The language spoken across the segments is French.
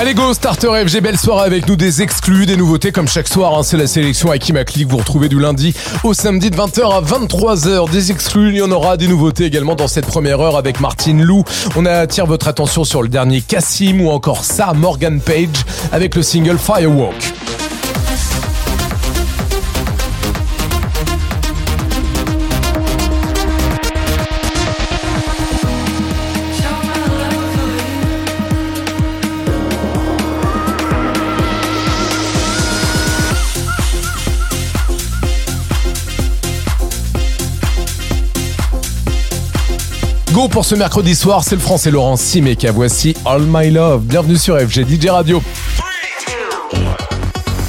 Allez go Starter FG, belle soirée avec nous des exclus, des nouveautés comme chaque soir, hein, c'est la sélection à qui ma vous retrouvez du lundi au samedi de 20h à 23h, des exclus, il y en aura des nouveautés également dans cette première heure avec Martine Lou, on attire votre attention sur le dernier Cassim ou encore ça, Morgan Page avec le single Firewalk. Go pour ce mercredi soir, c'est le français Laurent Simeka. Voici All My Love. Bienvenue sur FG DJ Radio.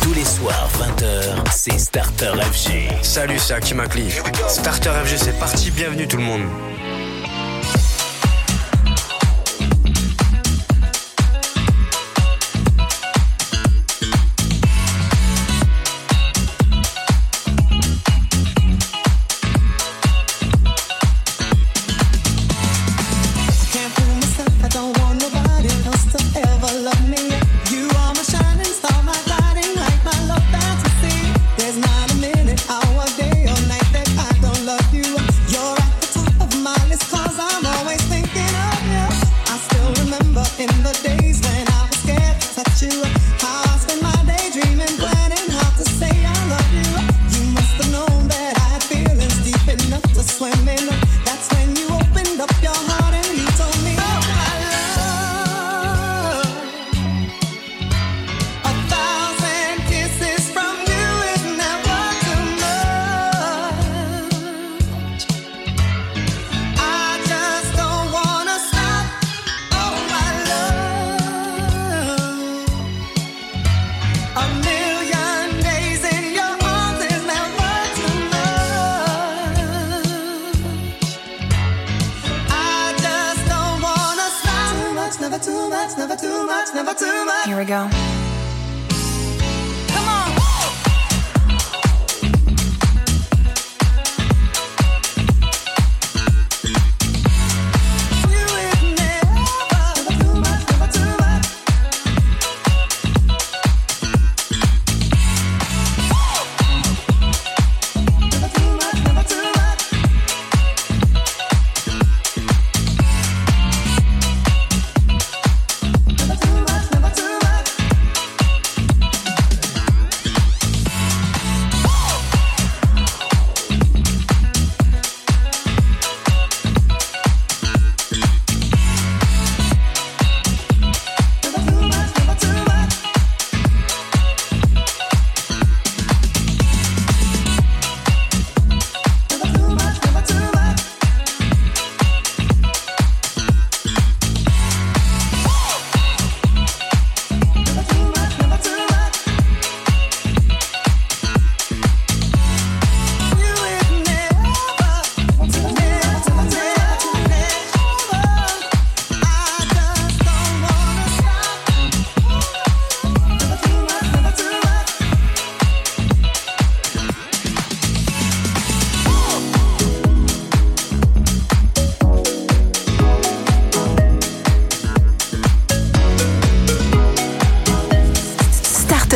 Tous les soirs, 20h, c'est Starter FG. Salut, c'est Hakim Akli. Starter FG, c'est parti. Bienvenue tout le monde.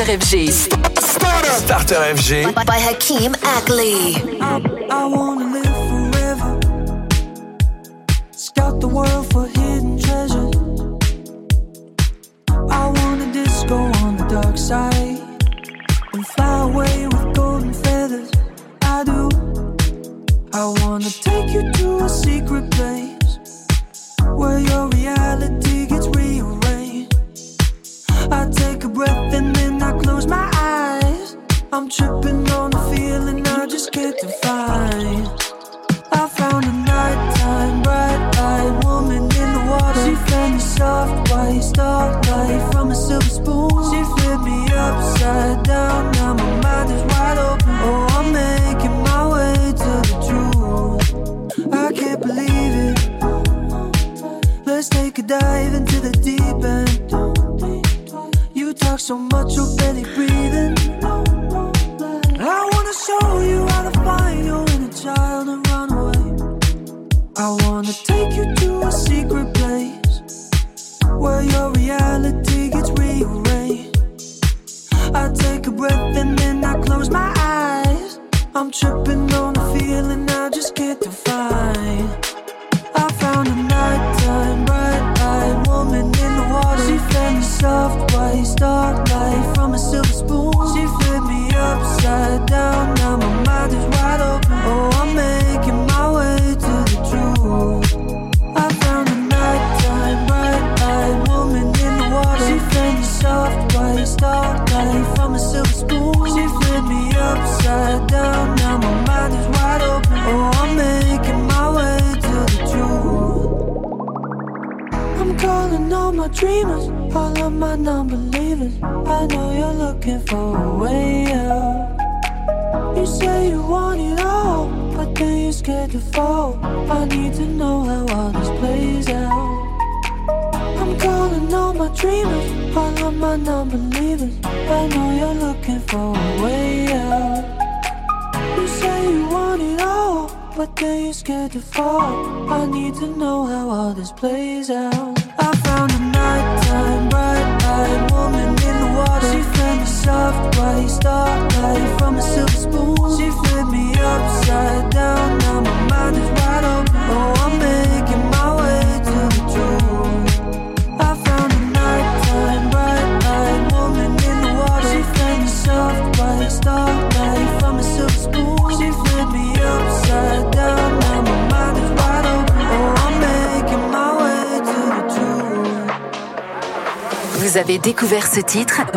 Starter FG. Starter, Starter FG. By, by Hakeem Ackley. I, I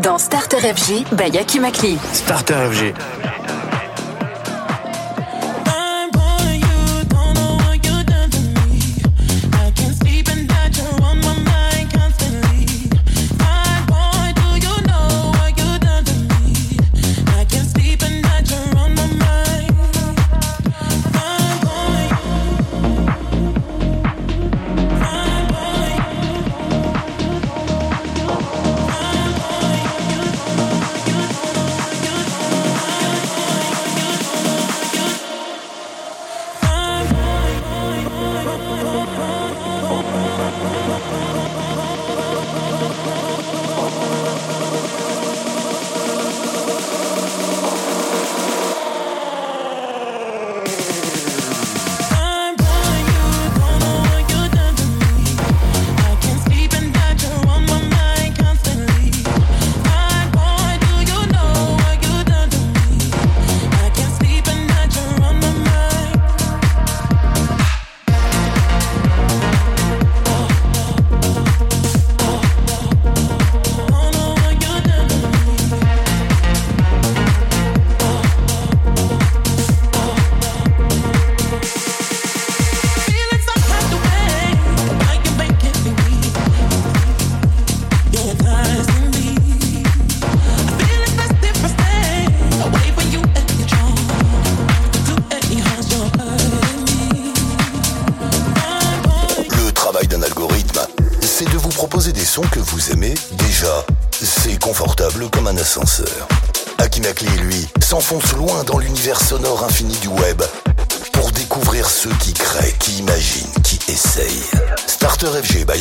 dans Starter FG by Yaki Makli. Starter FG.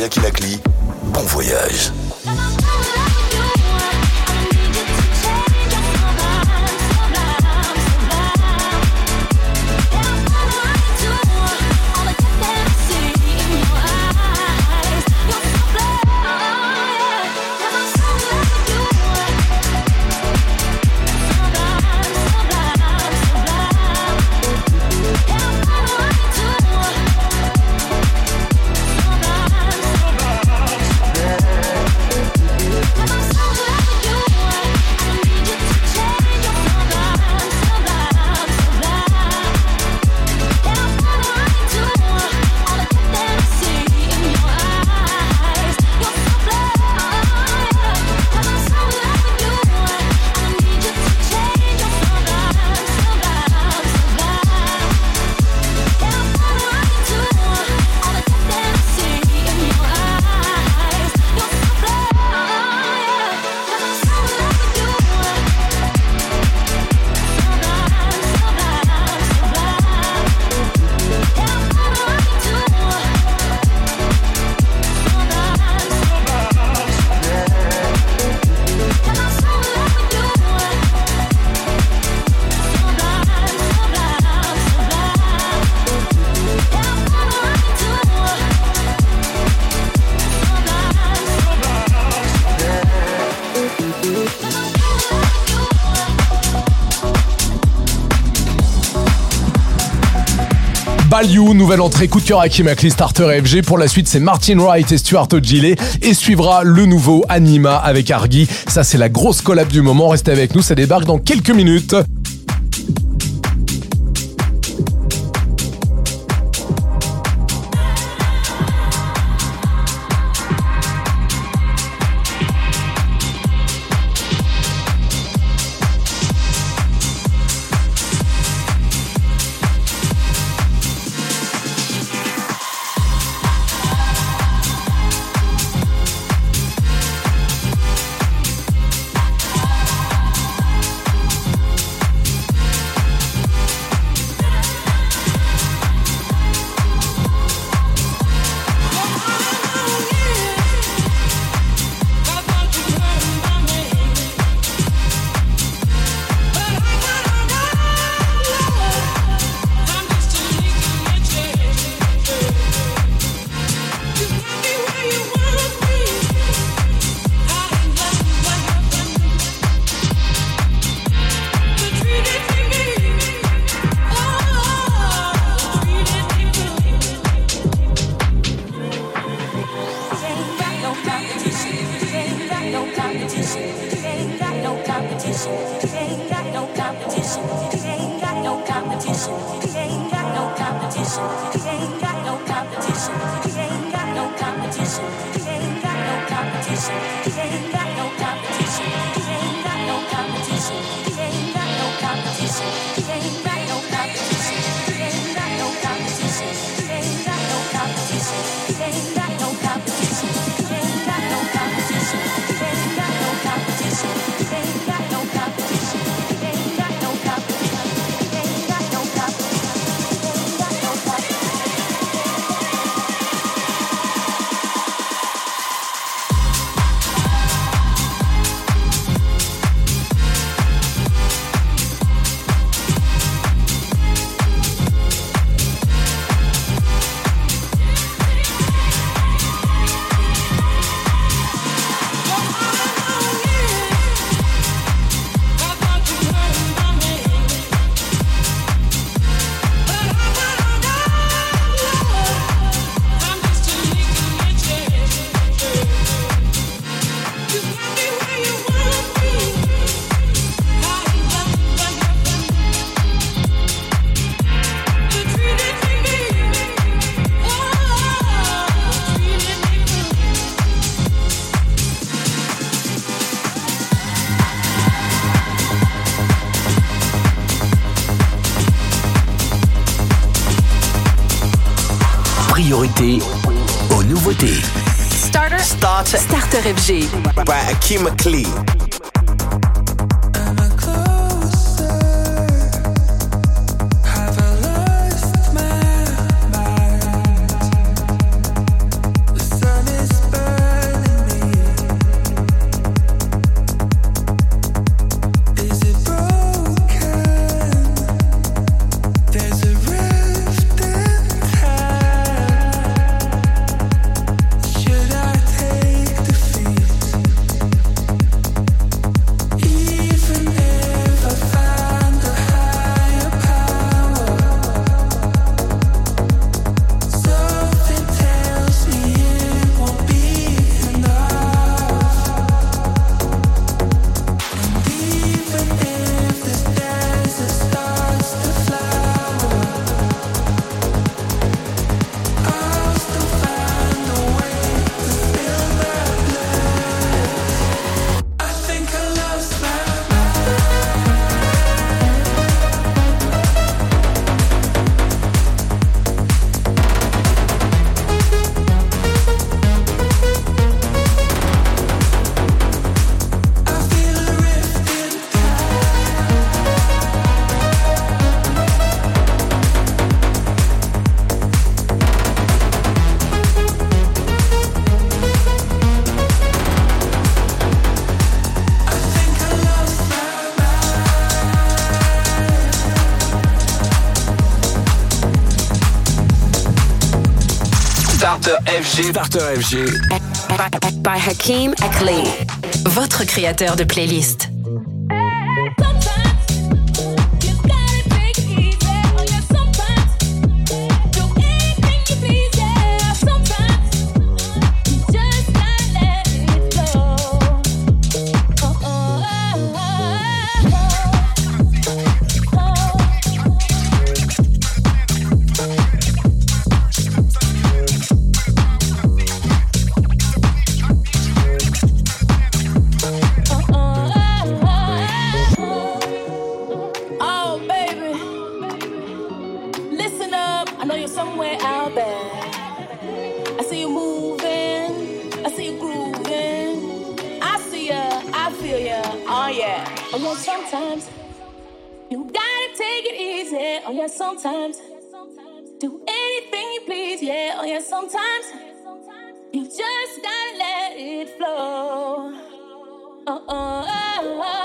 Jackie Lacli. Bon voyage. Nouvelle entrée coup de cœur Hakim Akli Starter FG. Pour la suite, c'est Martin Wright et Stuart Ogilvy et suivra le nouveau Anima avec Argy. Ça, c'est la grosse collab du moment. Restez avec nous, ça débarque dans quelques minutes. Priorité FG. By Akeem Akli. FG. Starter FG. By Hakim Akli. Votre créateur de playlist. I see you moving, I see you grooving. I see ya, I feel ya, oh yeah. Oh yeah, sometimes you gotta take it easy. Oh yeah, sometimes do anything you please. Yeah, oh yeah, sometimes you just gotta let it flow. oh. oh.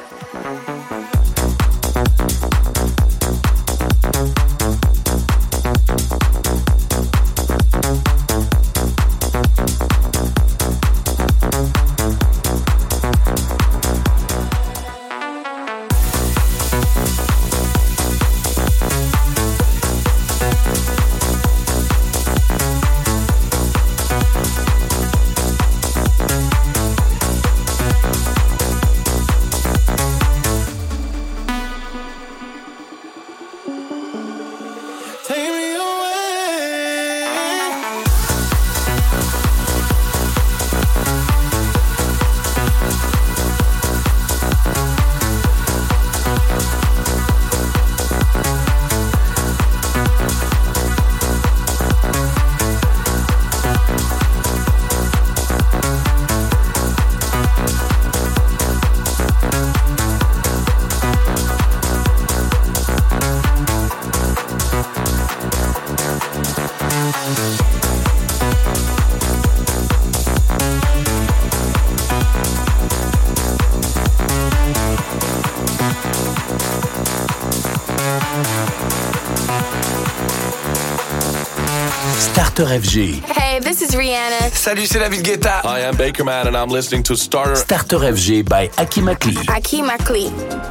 FG. Hey, this is Rihanna. Salut, c'est David Guetta. Hi, I'm Baker Man, and I'm listening to Starter. Starter FG by Aki Makli. Akeem Akli.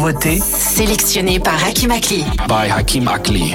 nouveautés sélectionnées par Hakim Hakim Akli.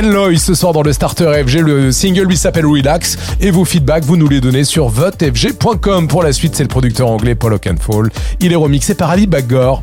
Ken Loy ce soir dans le Starter FG. Le single lui s'appelle Relax et vos feedbacks, vous nous les donnez sur votefg.com. Pour la suite, c'est le producteur anglais Paul Oakenfold. Il est remixé par Ali Baggor.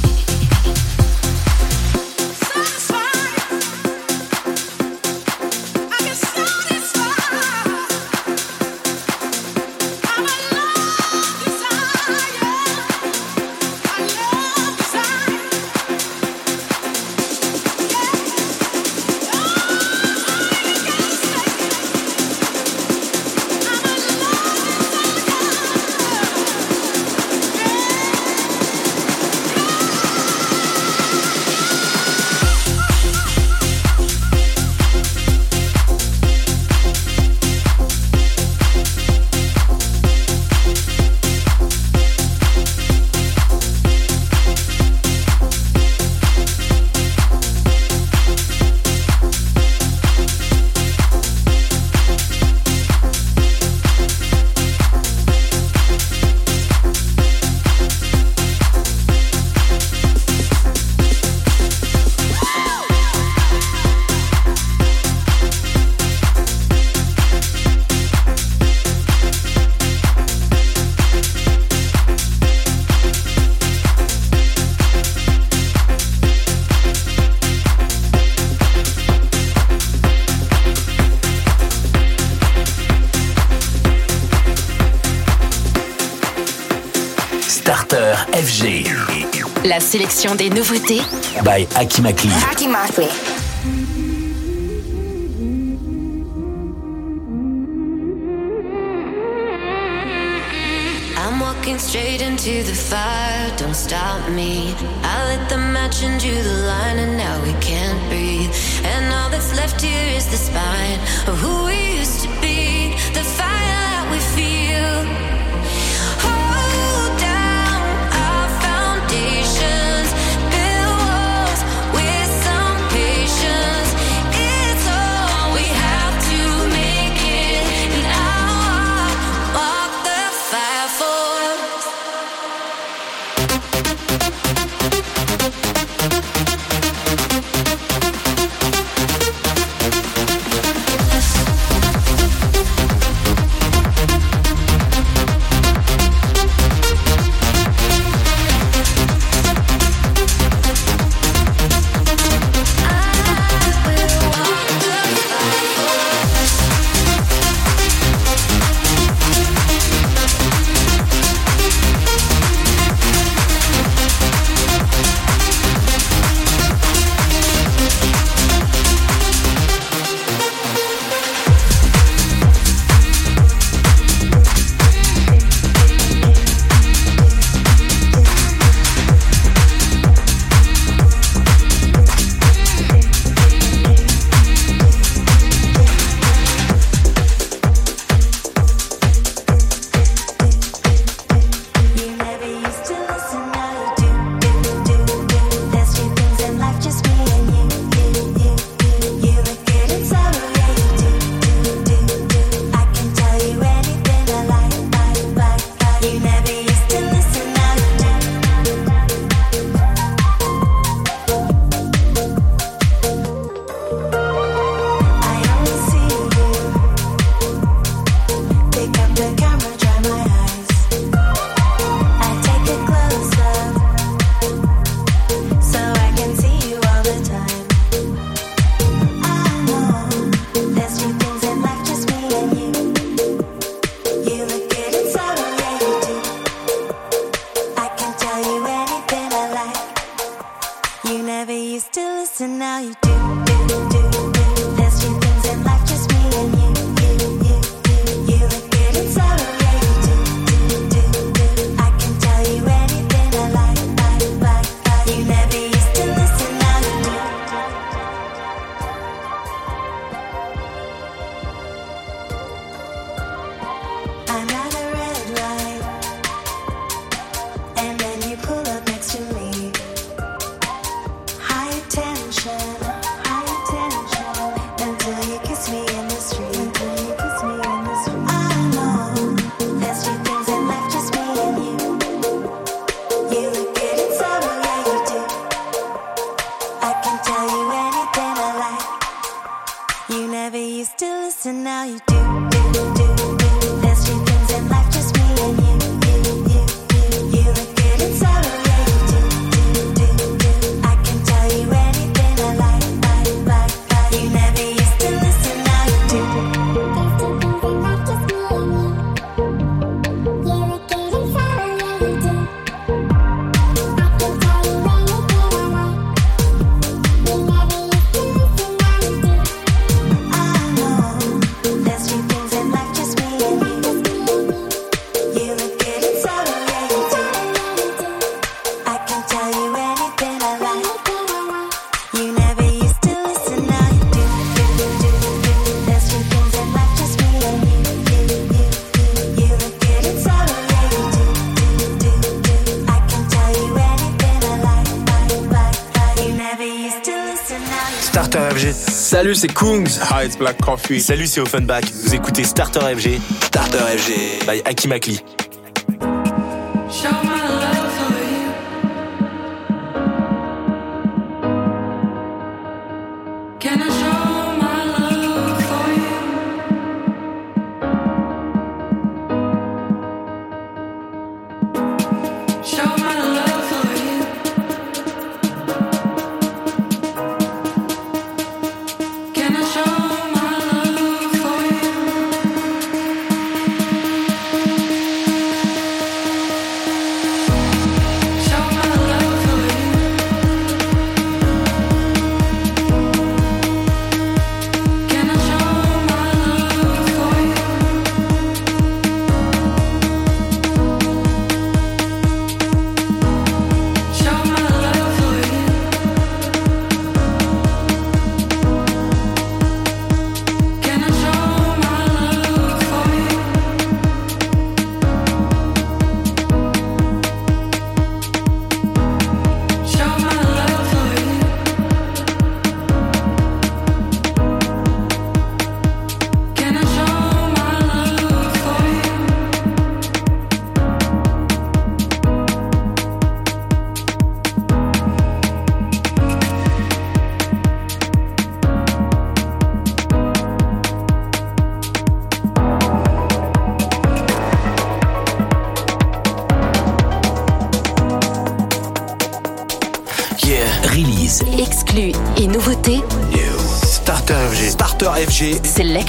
Sélection des nouveautés By Akimakli. Akimakli. I'm walking straight into the fire, don't stop me. c'est Kungs. Hi, it's Black Coffee. Salut, c'est Offenbach. Vous écoutez Starter FG. Starter FG. By Aki Makli.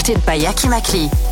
Directed by Yaki Makli.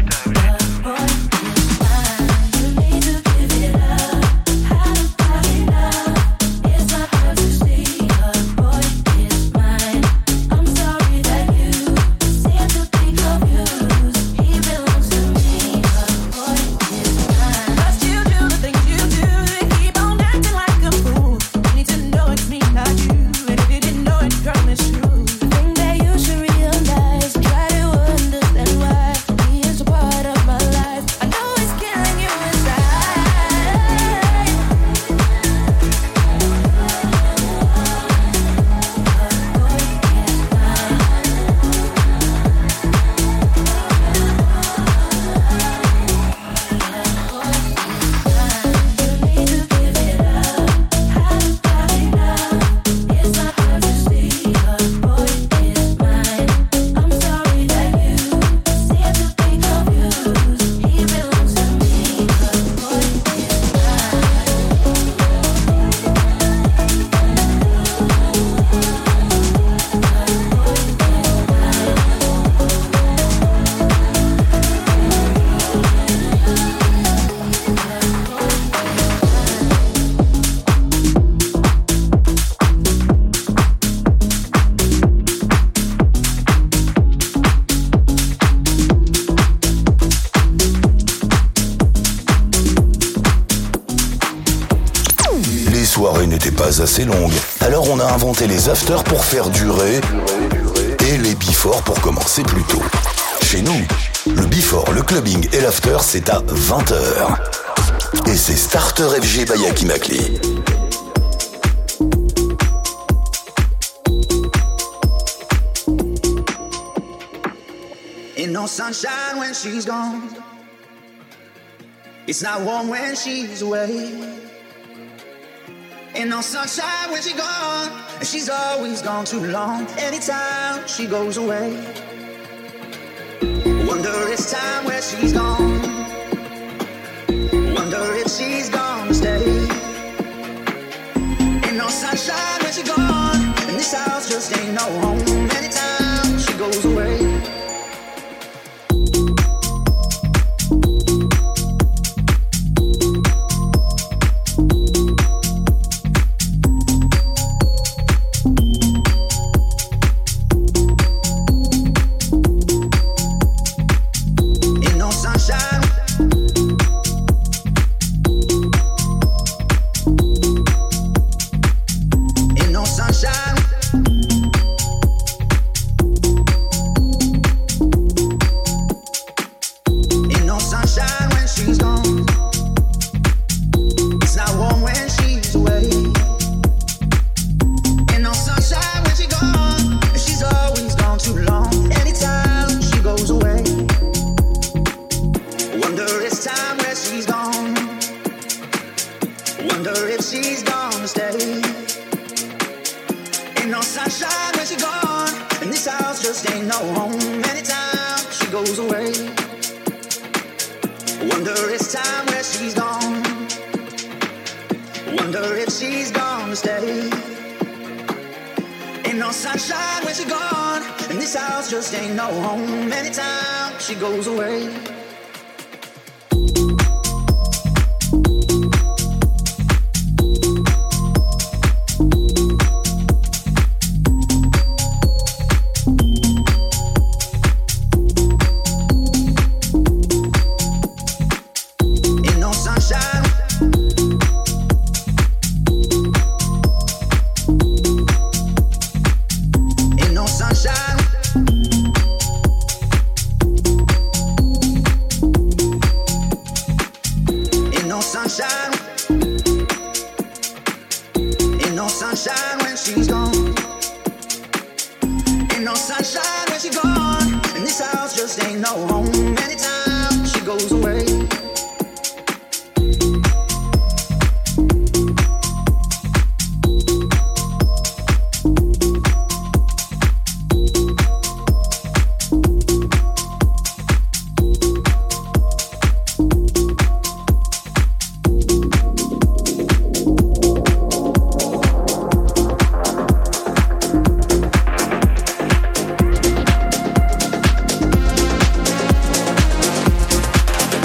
les afters pour faire durer et les before pour commencer plus tôt. Chez nous, le before, le clubbing et l'after, c'est à 20h. Et c'est Starter FG Bayaki Makli. Ain't no sunshine when she's gone. It's not warm when she's away. Ain't no sunshine when she's gone. she's always gone too long. Anytime she goes away.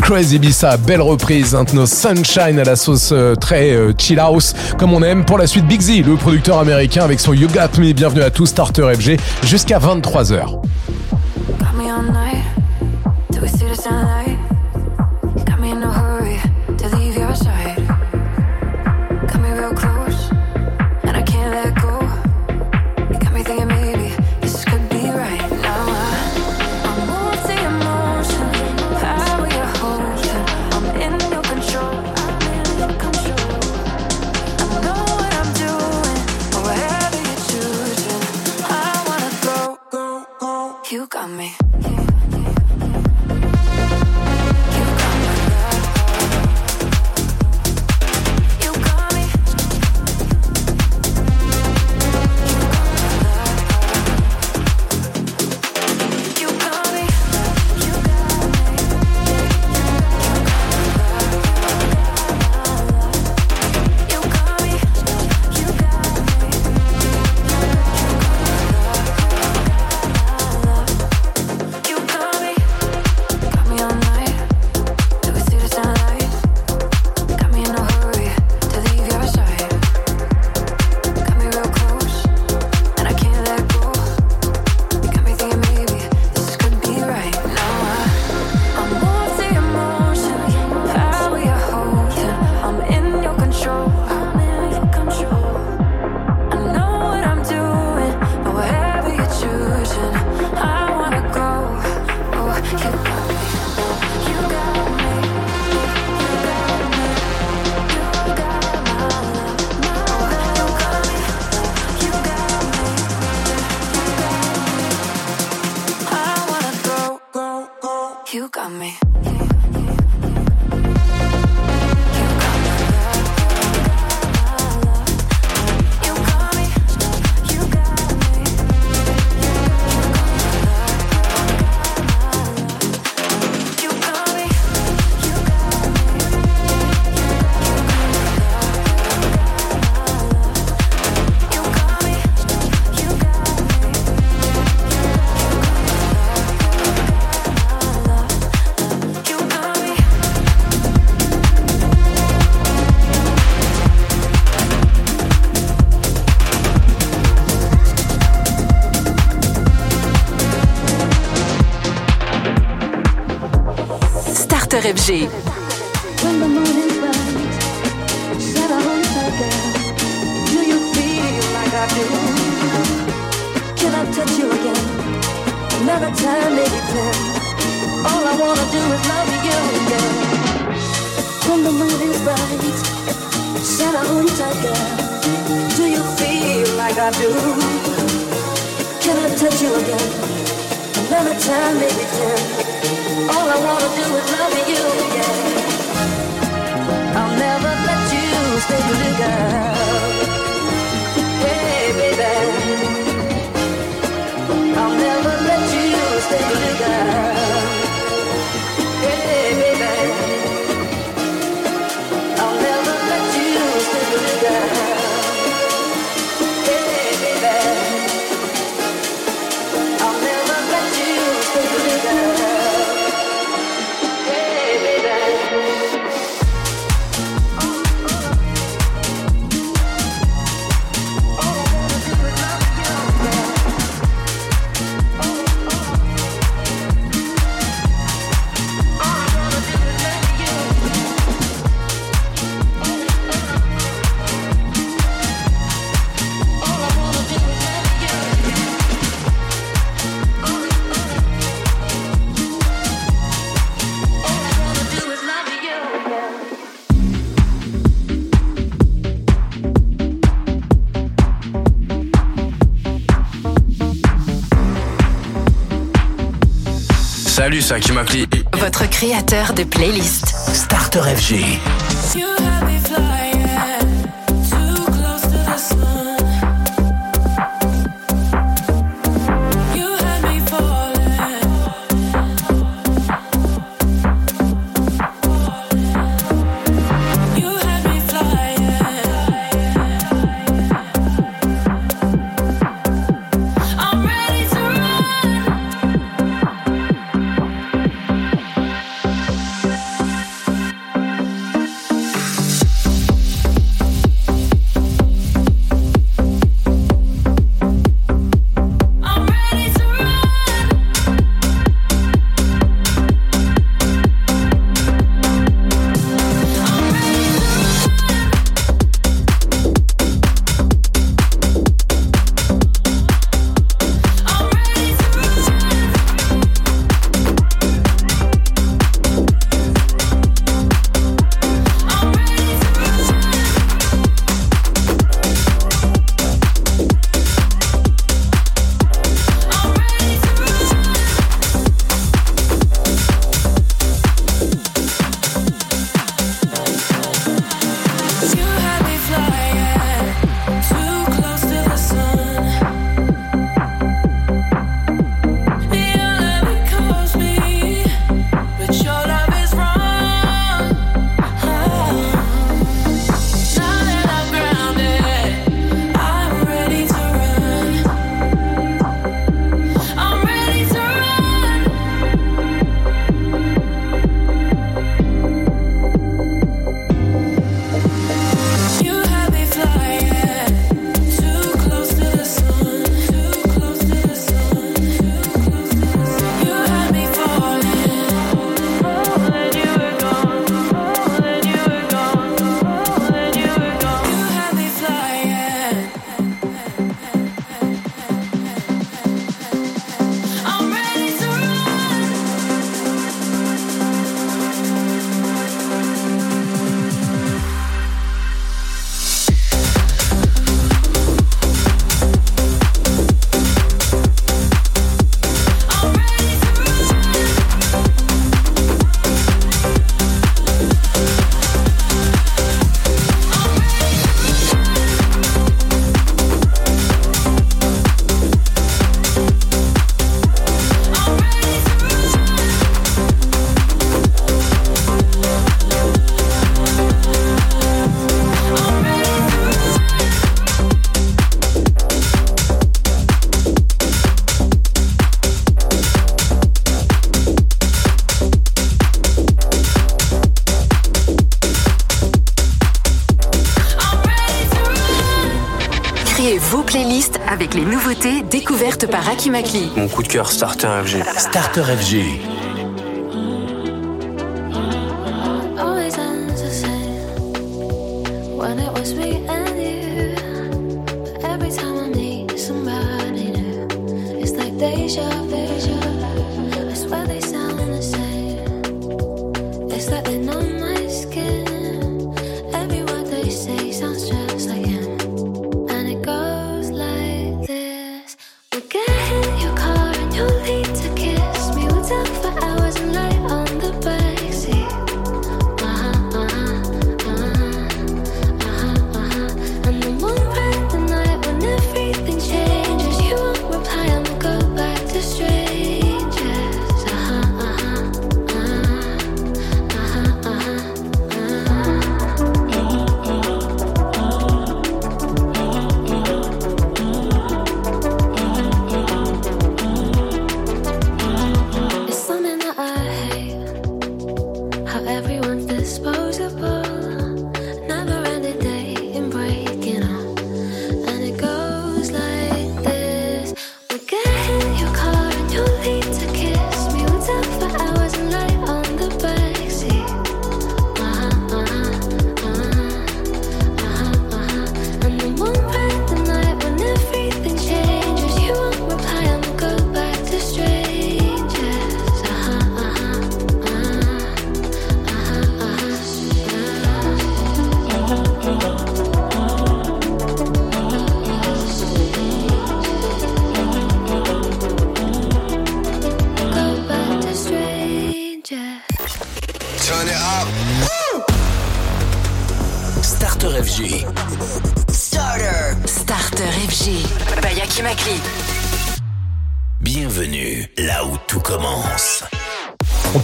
Crazy Bissa, belle reprise, hein, maintenant Sunshine à la sauce euh, très euh, chill house, comme on aime. Pour la suite, Big Z, le producteur américain avec son You Got Me. Bienvenue à tous, Starter FG, jusqu'à 23h. FG. Salut, c'est Akimaki. Votre créateur de playlist. Starter FG. avec les nouveautés découvertes par Akimakli. Mon coup de cœur Starter FG. Starter FG.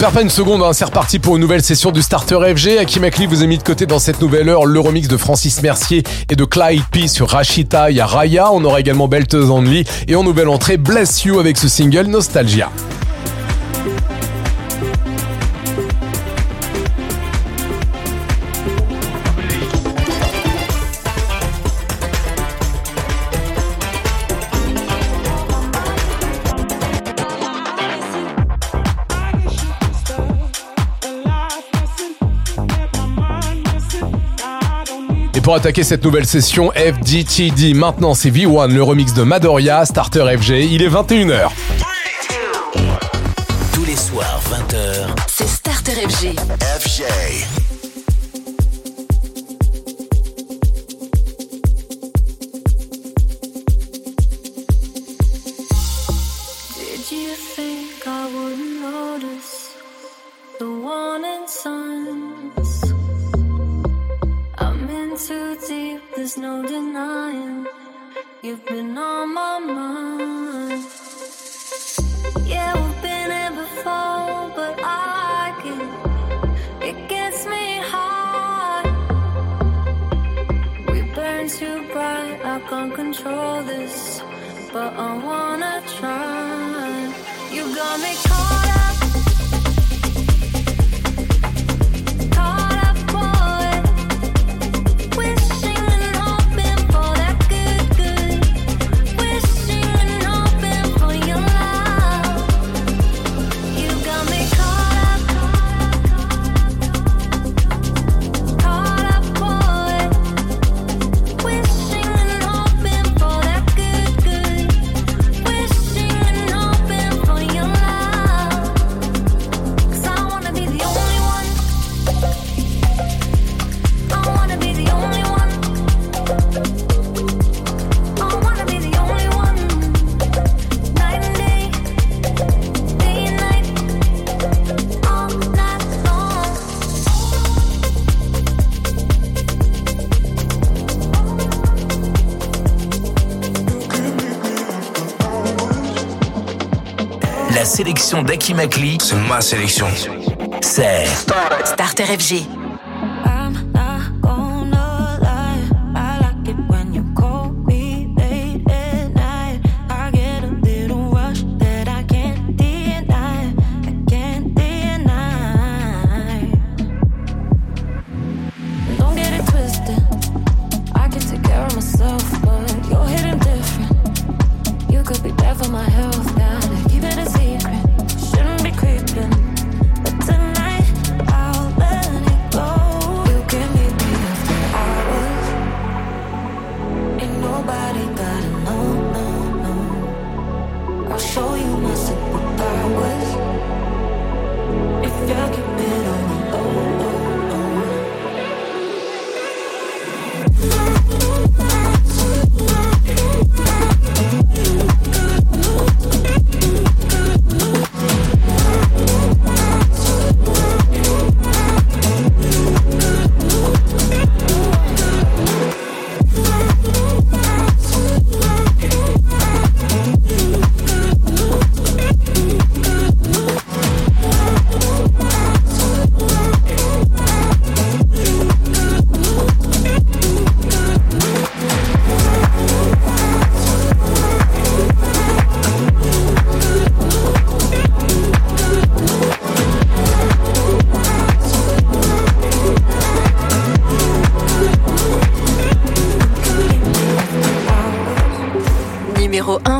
perd pas une seconde, hein. c'est reparti pour une nouvelle session du Starter FG. Akim Akli vous a mis de côté dans cette nouvelle heure le remix de Francis Mercier et de Clyde P sur Rashita et Yaraya. On aura également Belteuse Only et en nouvelle entrée Bless You avec ce single Nostalgia. attaquer cette nouvelle session FDTD. Maintenant, c'est V1, le remix de Madoria, Starter FG. Il est 21h. sélection c'est ma sélection. C'est Starter FG.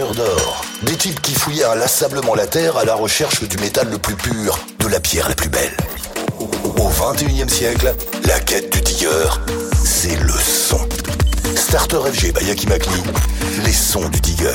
D'or. Des types qui fouillaient inlassablement la terre à la recherche du métal le plus pur, de la pierre la plus belle. Au 21e siècle, la quête du digger, c'est le son. Starter FG by Yaki les sons du digger.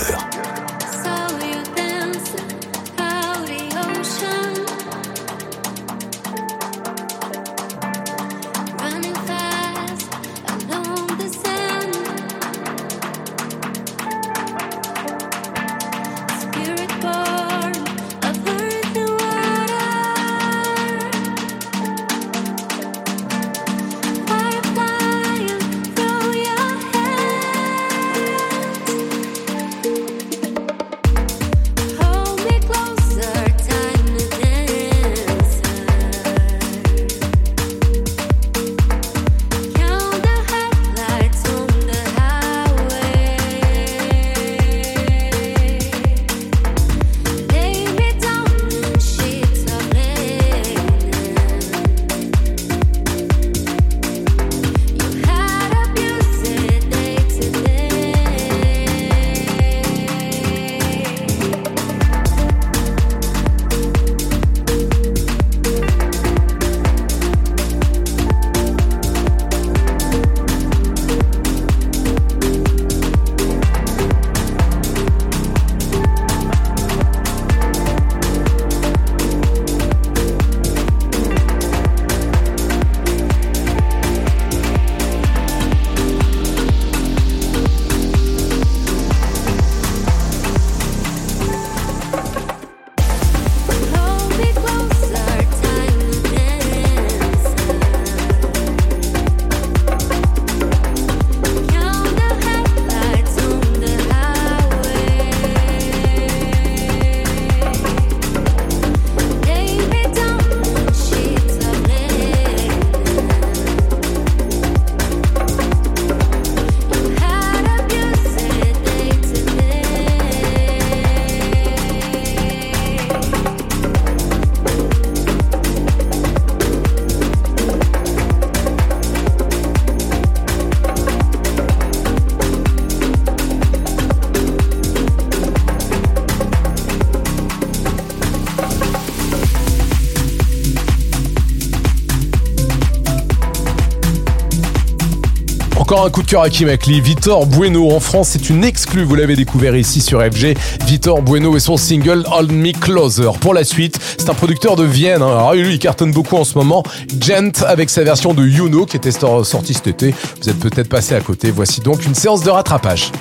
Un coup de cœur à Kim Akli. Vitor Bueno en France, c'est une exclue. Vous l'avez découvert ici sur FG. Vitor Bueno et son single Hold Me Closer. Pour la suite, c'est un producteur de Vienne. hein. Alors lui, il cartonne beaucoup en ce moment. Gent avec sa version de You qui était sor- sortie cet été. Vous êtes peut-être passé à côté. Voici donc une séance de rattrapage.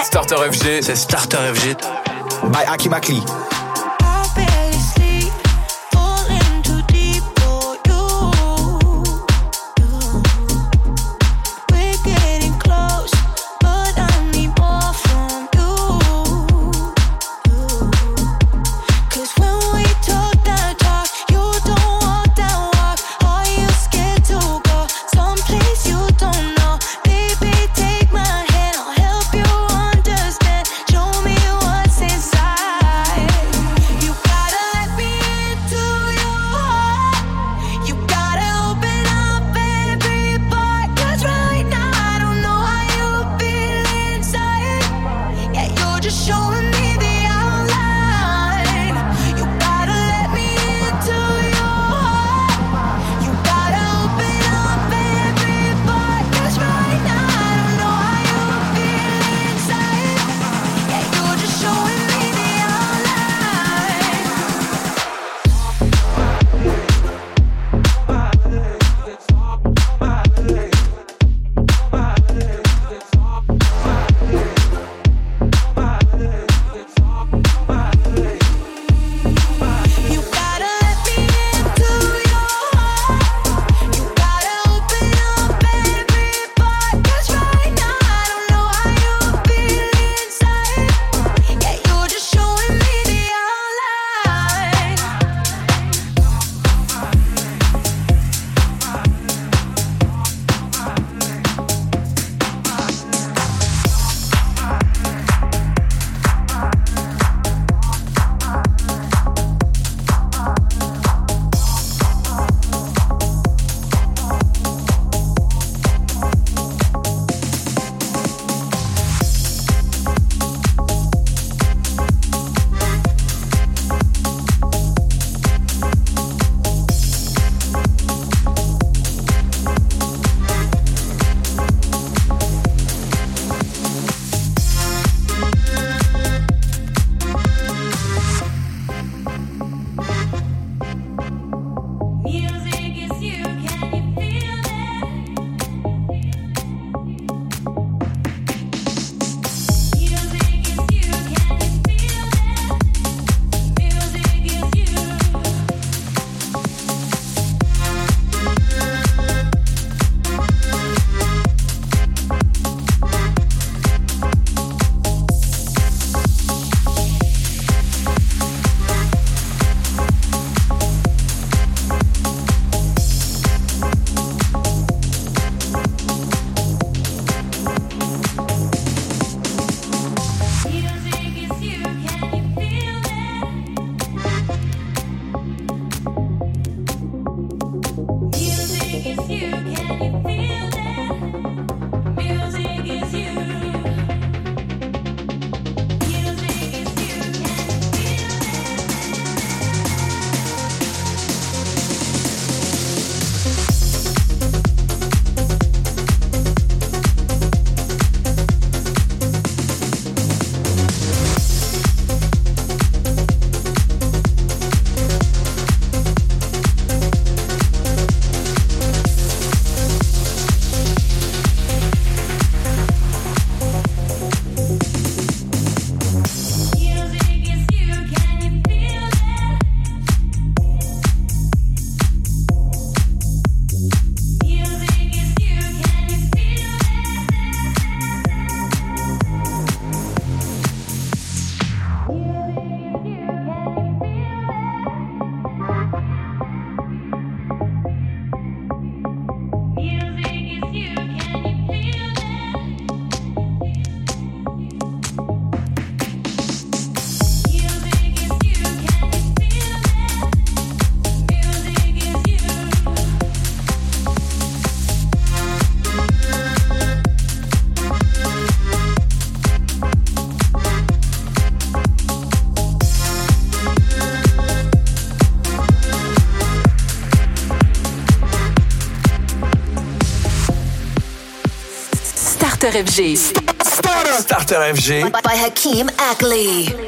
C'est Starter FG. C'est Starter FG. By Akimakli. Starter FG. Starter. FG. By, by Hakeem Ackley.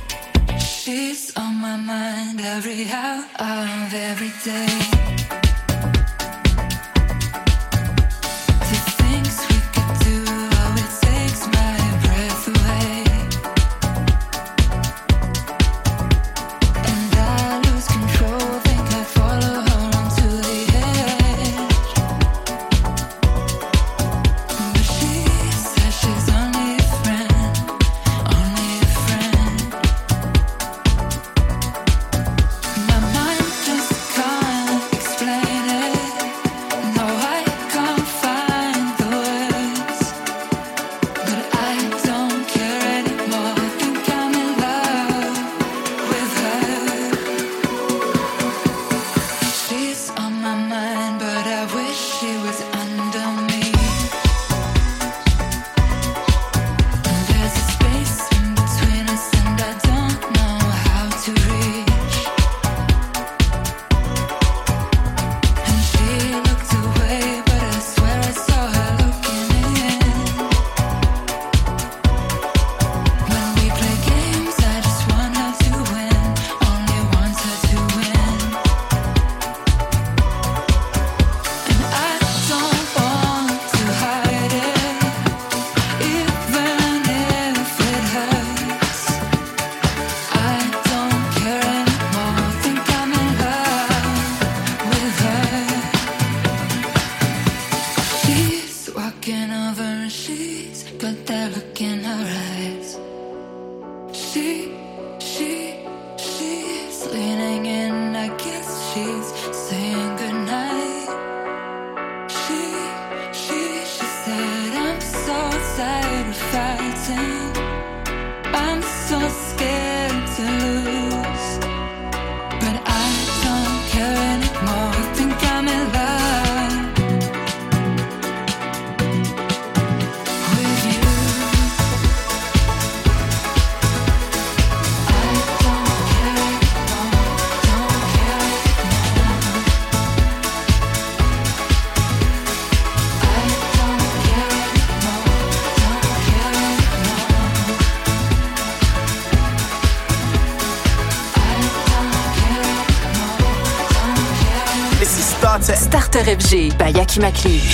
Je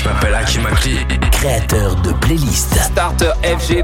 m'appelle Akimakli. Créateur de playlists. Starter FG.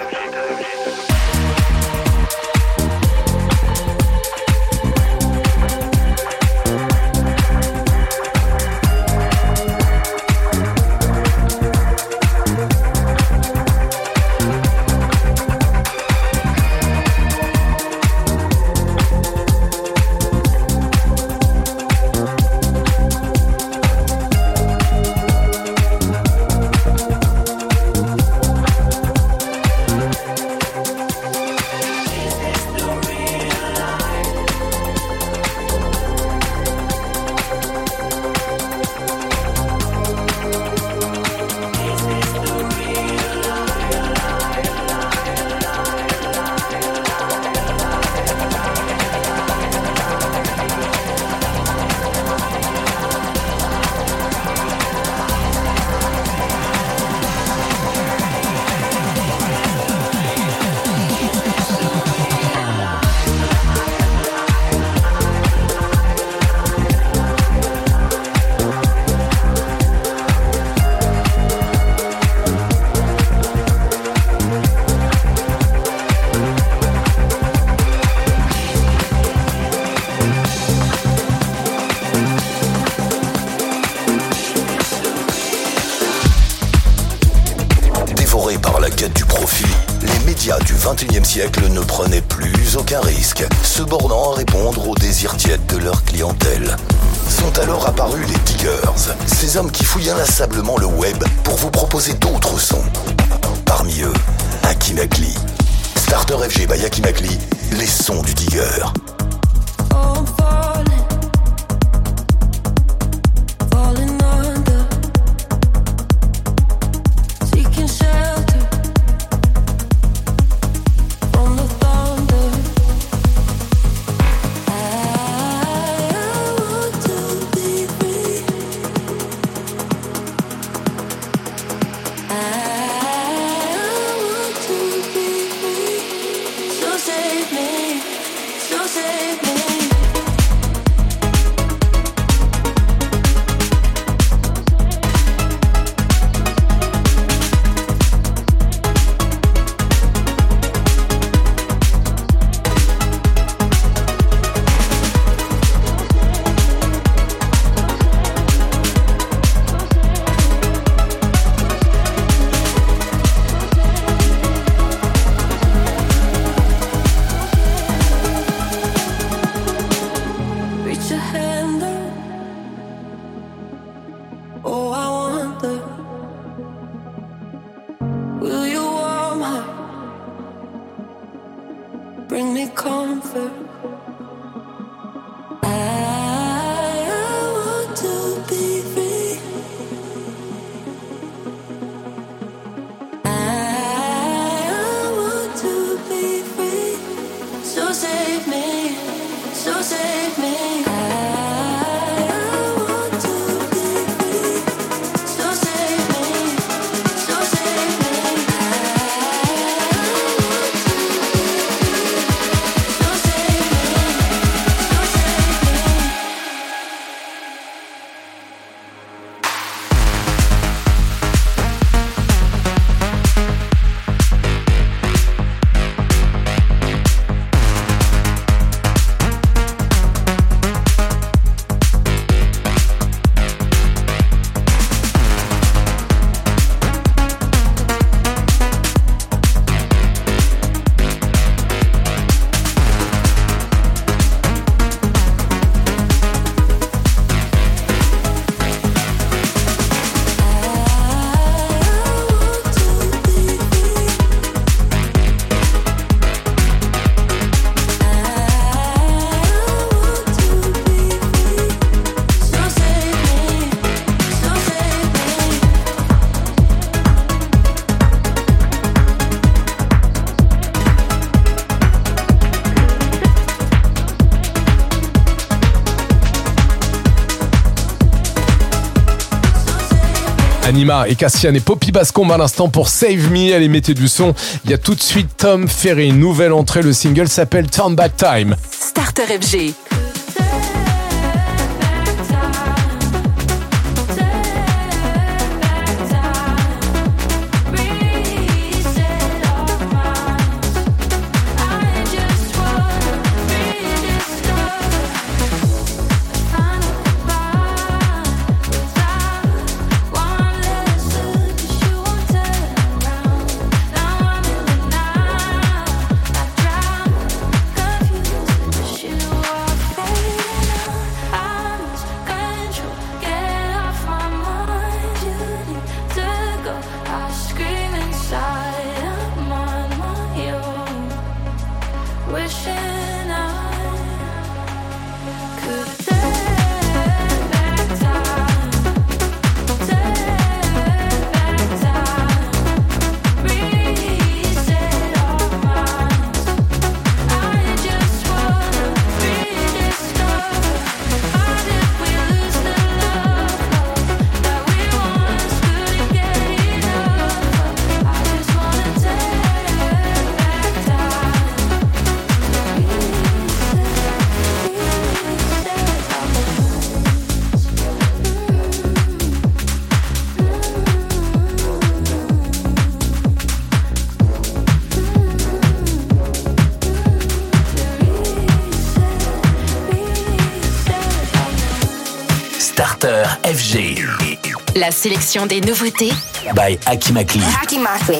Et Cassian et Poppy Bascombe à l'instant pour Save Me. Allez, mettez du son. Il y a tout de suite Tom Ferry, nouvelle entrée. Le single s'appelle Turn Back Time. Starter FG. sélection des nouveautés by Akimakli. Akimakli.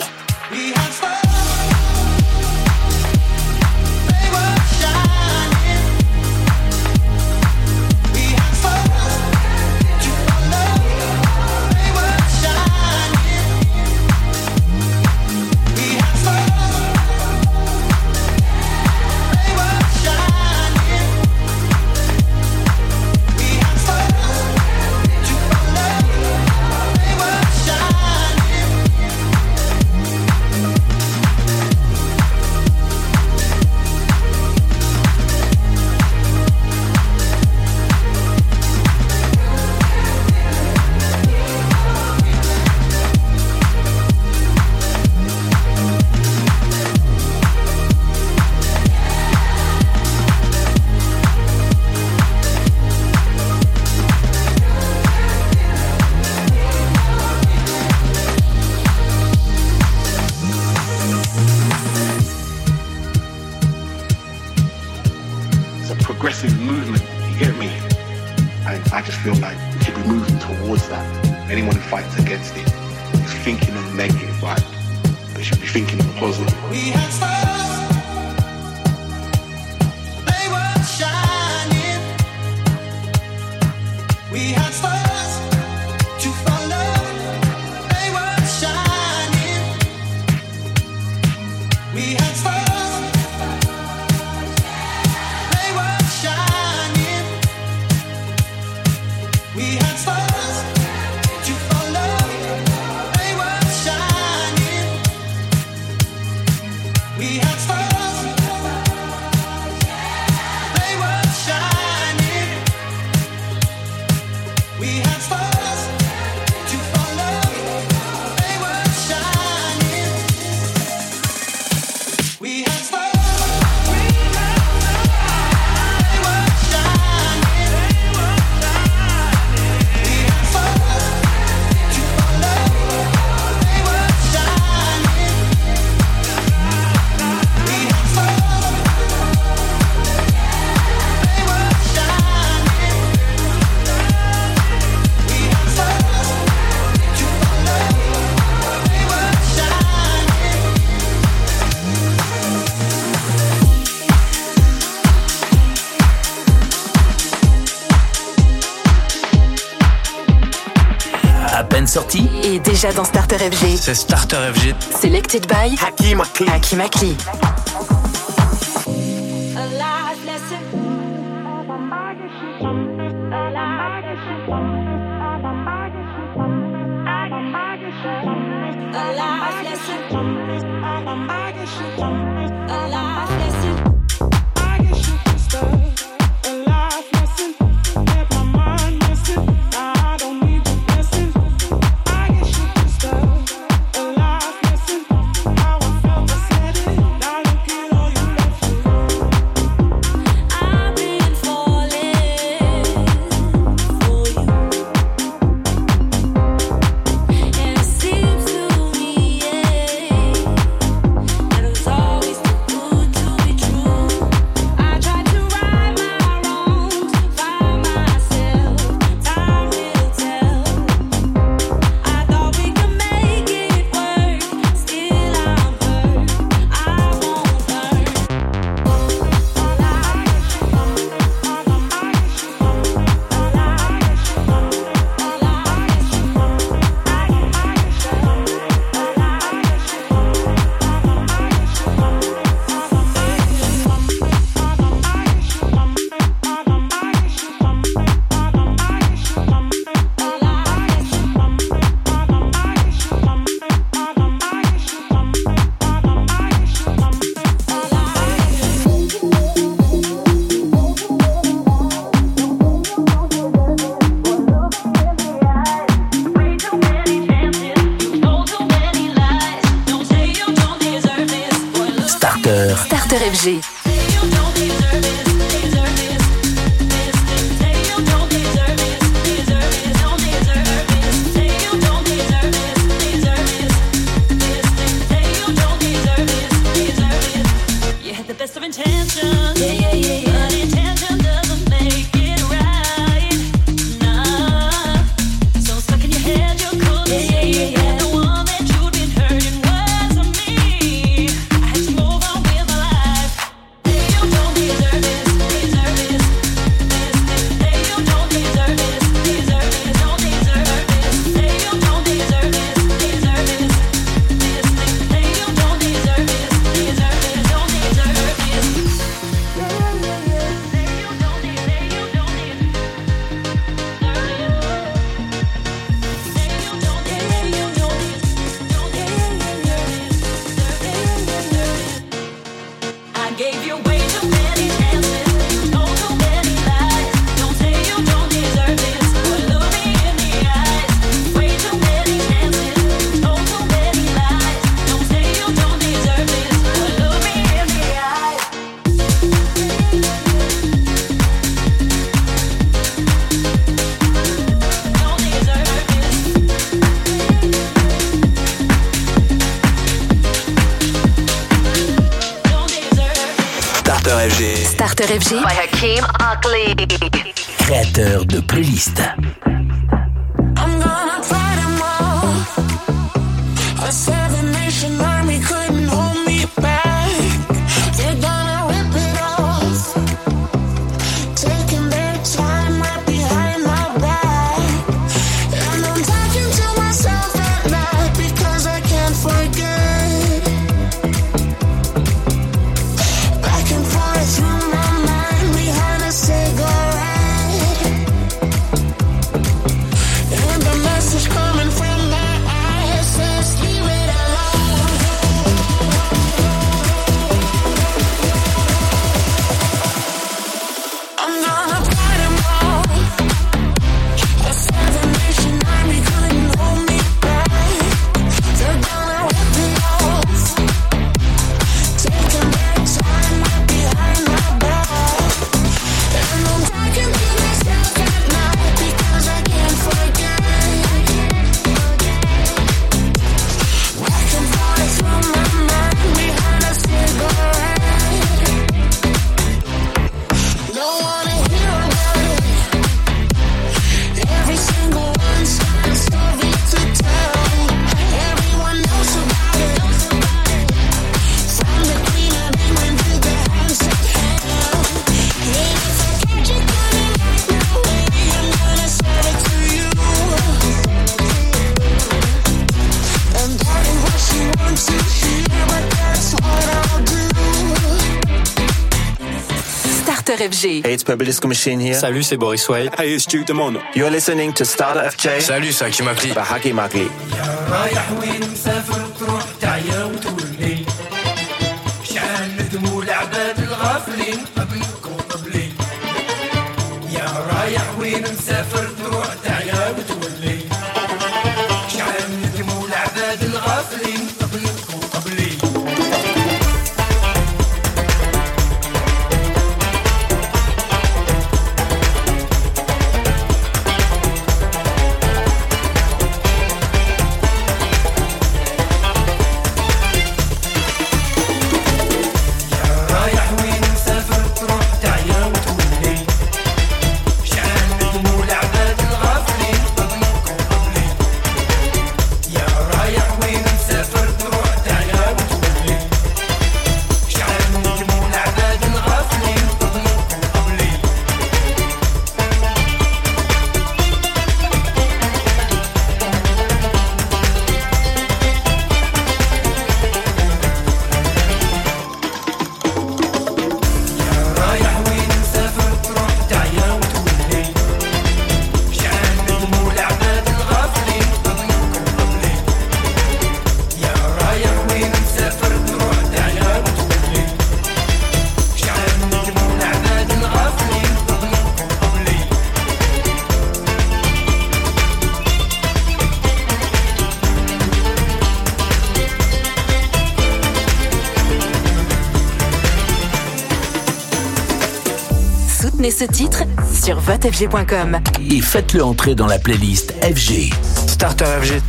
Selected by Hakim Akli. Hakim Akli. Starter FG. By de playlist. RFG. Hey, it's public Machine here. Salut, c'est Boris Way. Hey, it's Duke Demon. You're listening to Starter FJ. Salut, c'est makli Bahaki Makli. votefg.com et faites-le entrer dans la playlist FG. Starter FG.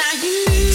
not you.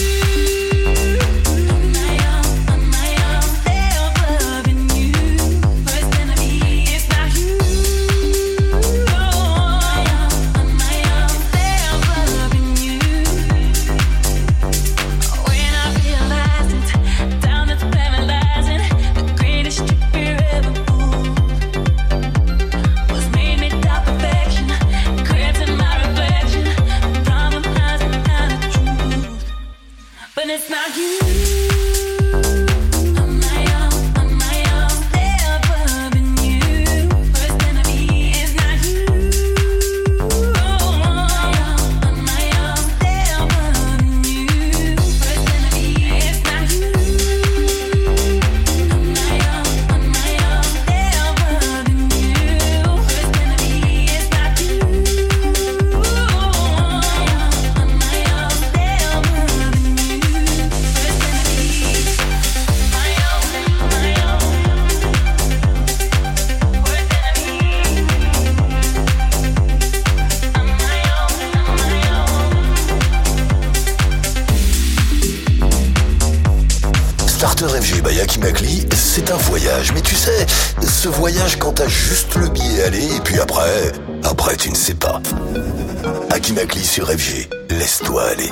sur FG. Laisse-toi aller.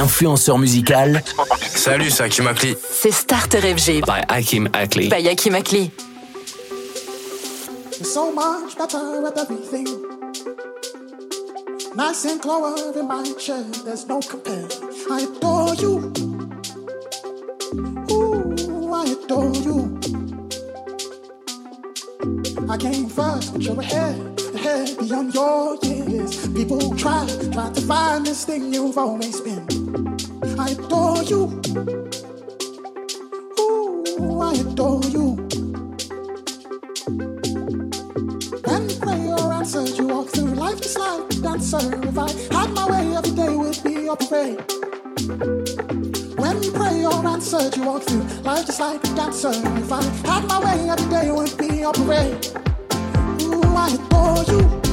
l'influenceur musical. Salut, c'est Hakim Akli. C'est Start FG. By Hakim Akli. By Hakim Akli. It's so much better with everything. Nice and glory in my chair, there's no compare. I adore you. Ooh, I adore you. I came first, but you're ahead, ahead beyond your years. People try, try to find this thing you've always been. I adore you. Ooh, I adore you. You pray or answer, you walk through life just like a dancer. If I had my way, every day would be a parade. When you pray or answer, you walk through life just like a dancer. If I had my way, every day would be a parade. Ooh, I adore you.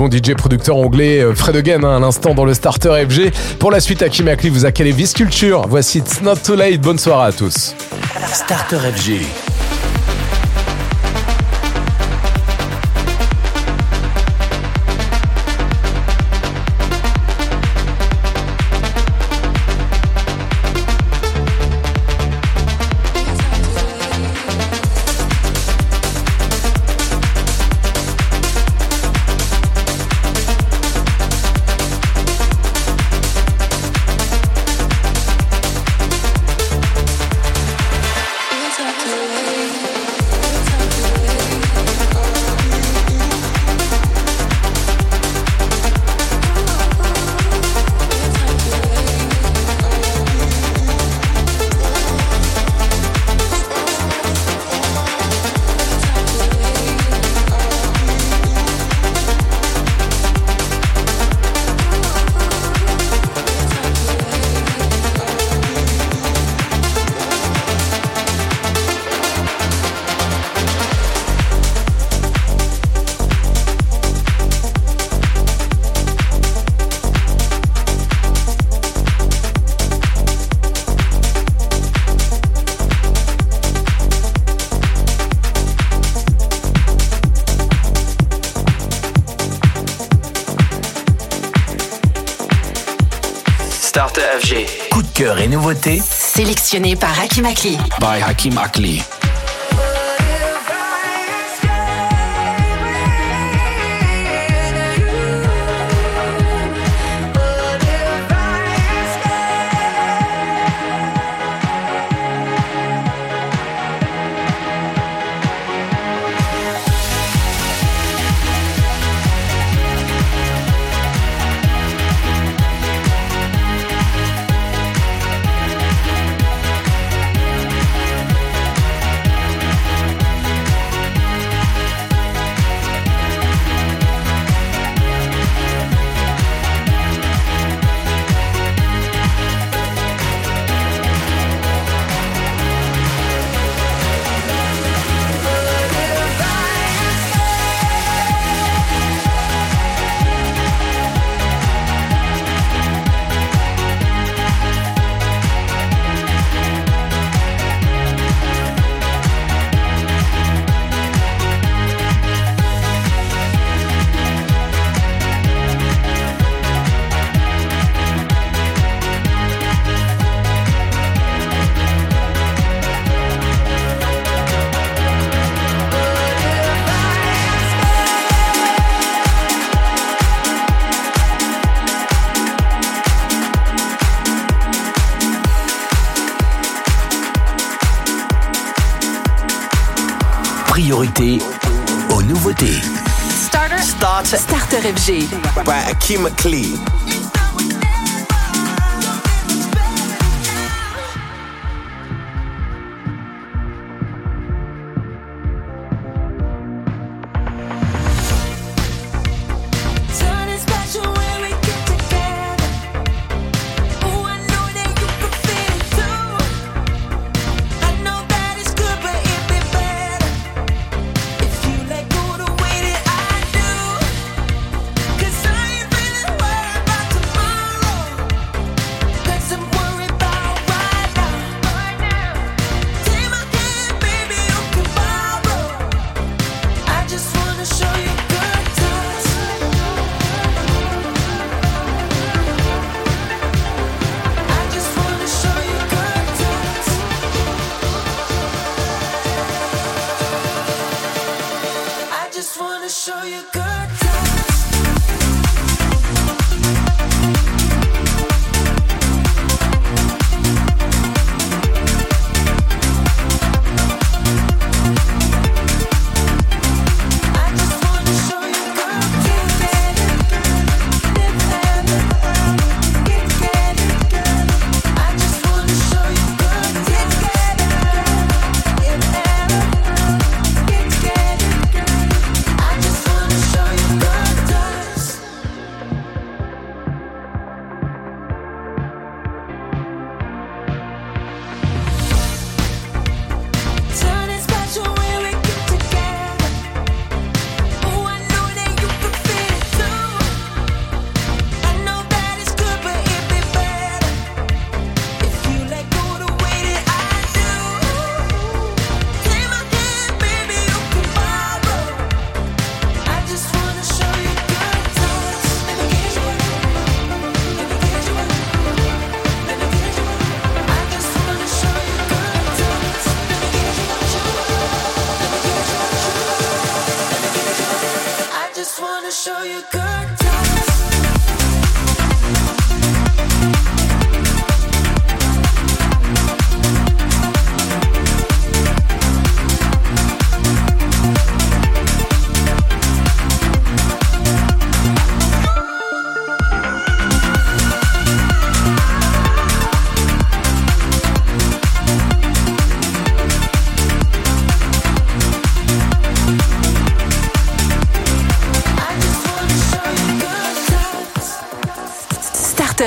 Bon DJ producteur anglais euh, Fred Again hein, à l'instant dans le starter FG. Pour la suite, Hakim Akli vous a calé Visculture. Voici It's Not Too Late. Bonne soirée à tous. Starter FG. nouveautés sélectionnées par Hakim Akli. priorité aux nouveautés. Starter. Starter. Starter FG. By Akim McLean.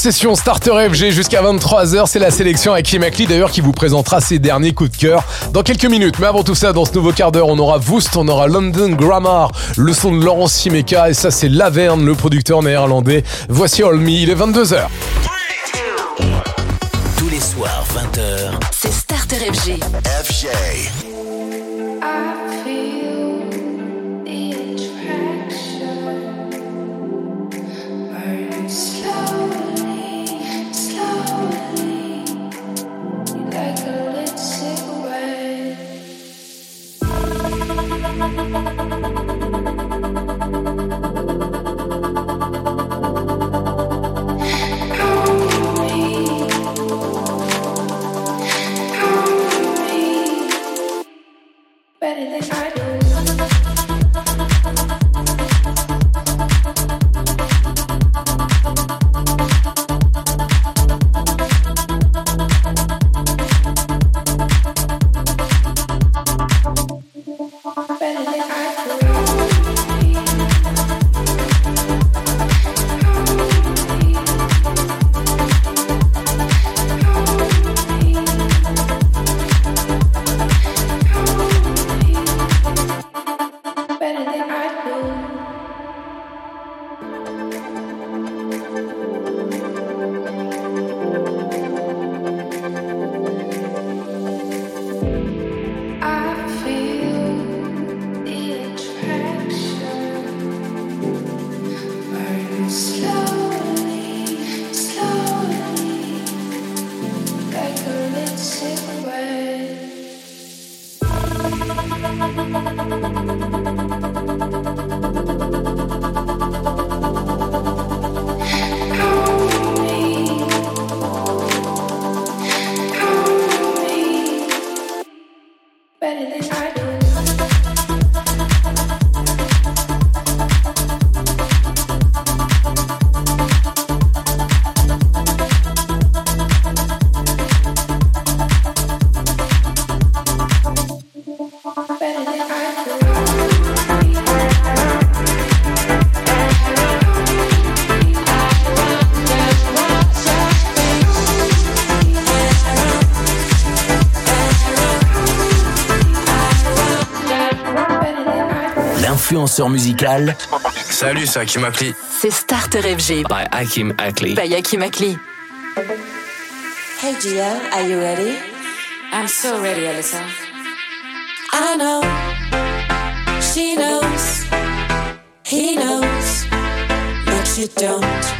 session Starter FG jusqu'à 23h. C'est la sélection avec Yemakli d'ailleurs qui vous présentera ses derniers coups de cœur dans quelques minutes. Mais avant tout ça, dans ce nouveau quart d'heure, on aura Voost, on aura London Grammar, le son de Laurence Simeka et ça c'est Laverne, le producteur néerlandais. Voici Olmi, il est 22h. Tous les soirs 20h, c'est Starter FG. FG. musical. Salut, c'est Hakim Akli. C'est Starter FG. By Hakim Akli. By Hakim Akli. Hey Gia, are you ready? I'm so ready, Alyssa. I know. She knows. He knows. But you don't.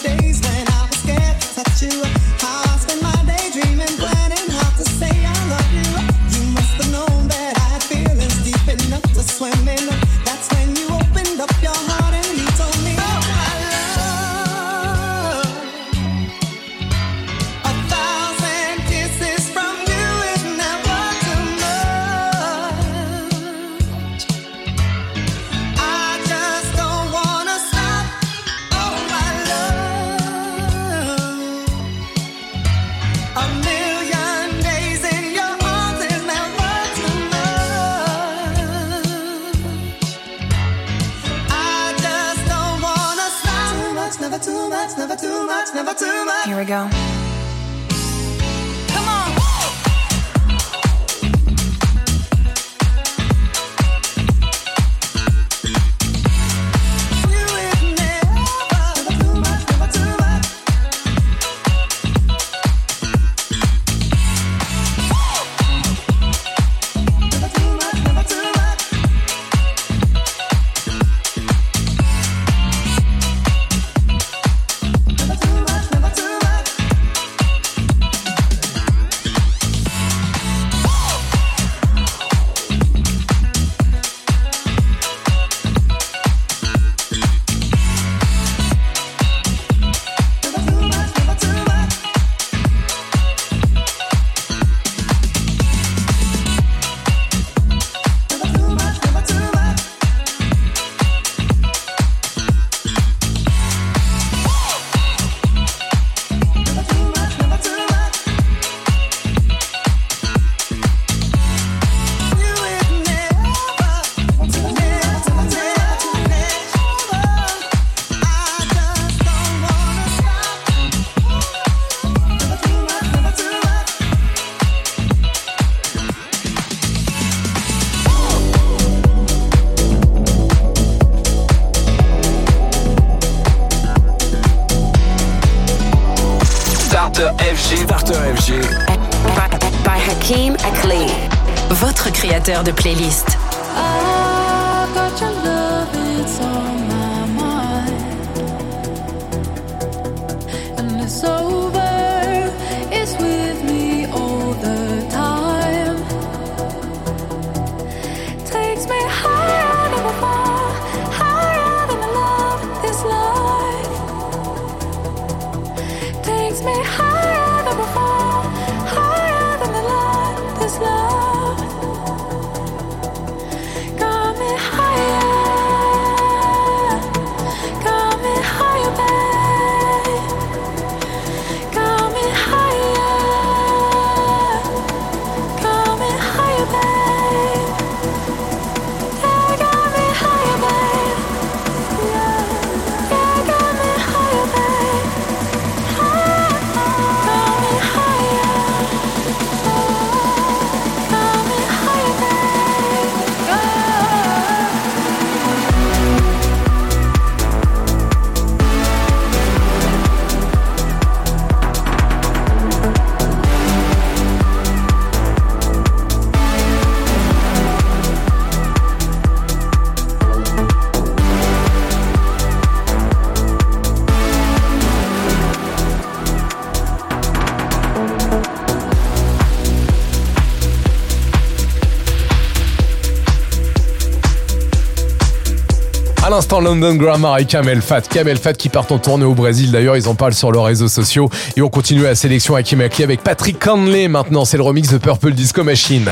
days l'instant London Grammar et Kamel Fat. Kamel Fat qui partent en tournée au Brésil d'ailleurs, ils en parlent sur leurs réseaux sociaux. Et on continue la sélection à Kimaki avec Patrick Conley maintenant, c'est le remix de Purple Disco Machine.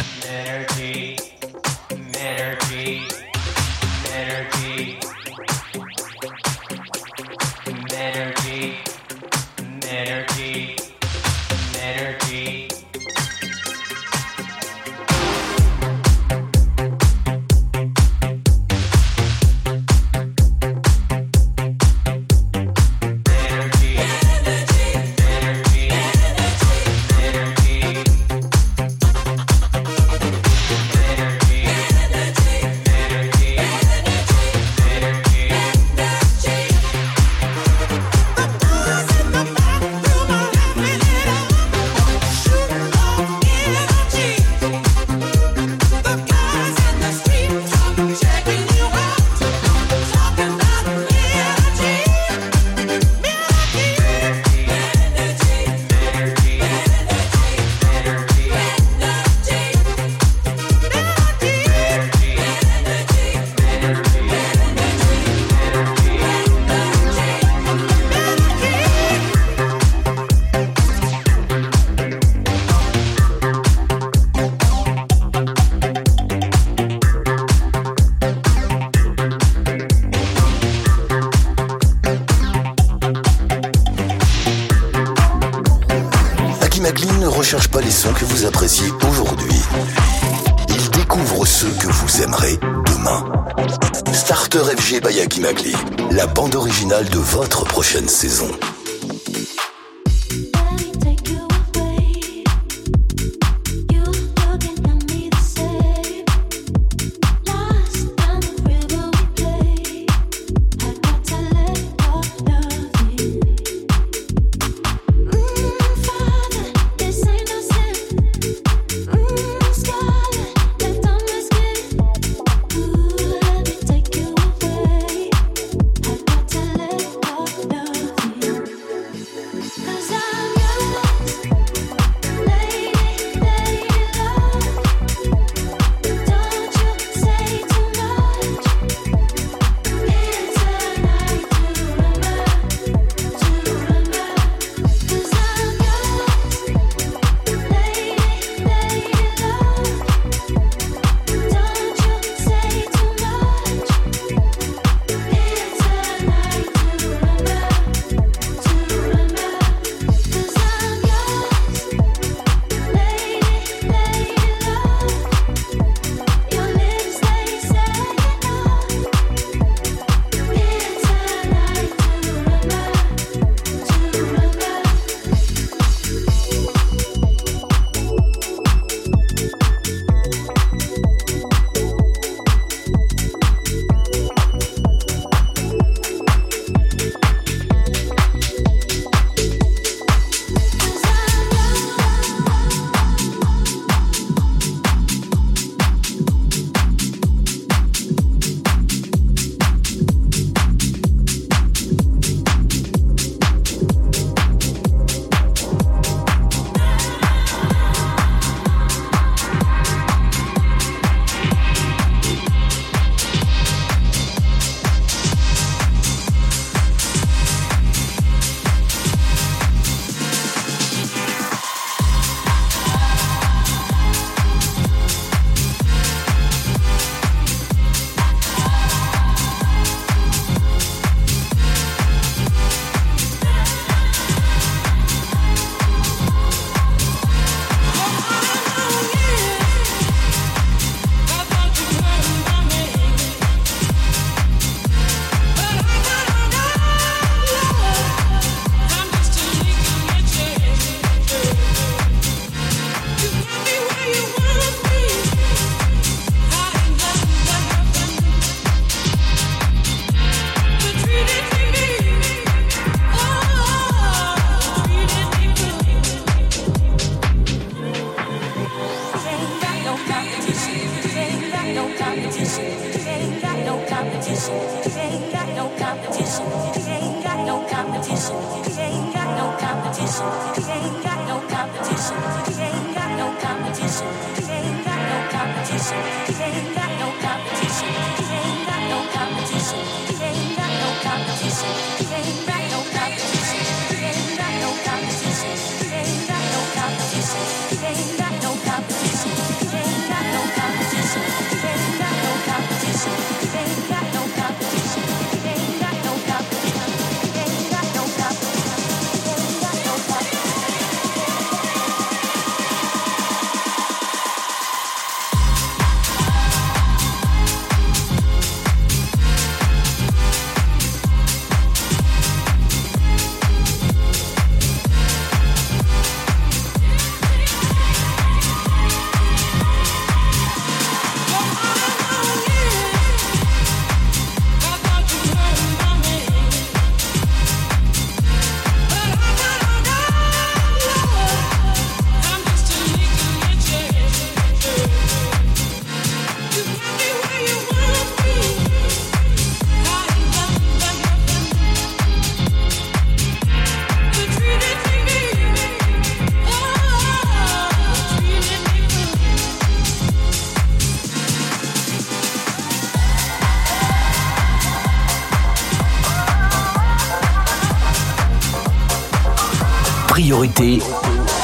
Priorité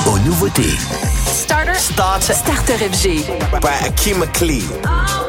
aux nouveautés. Starter. Start Starter FG. by Akim McLean.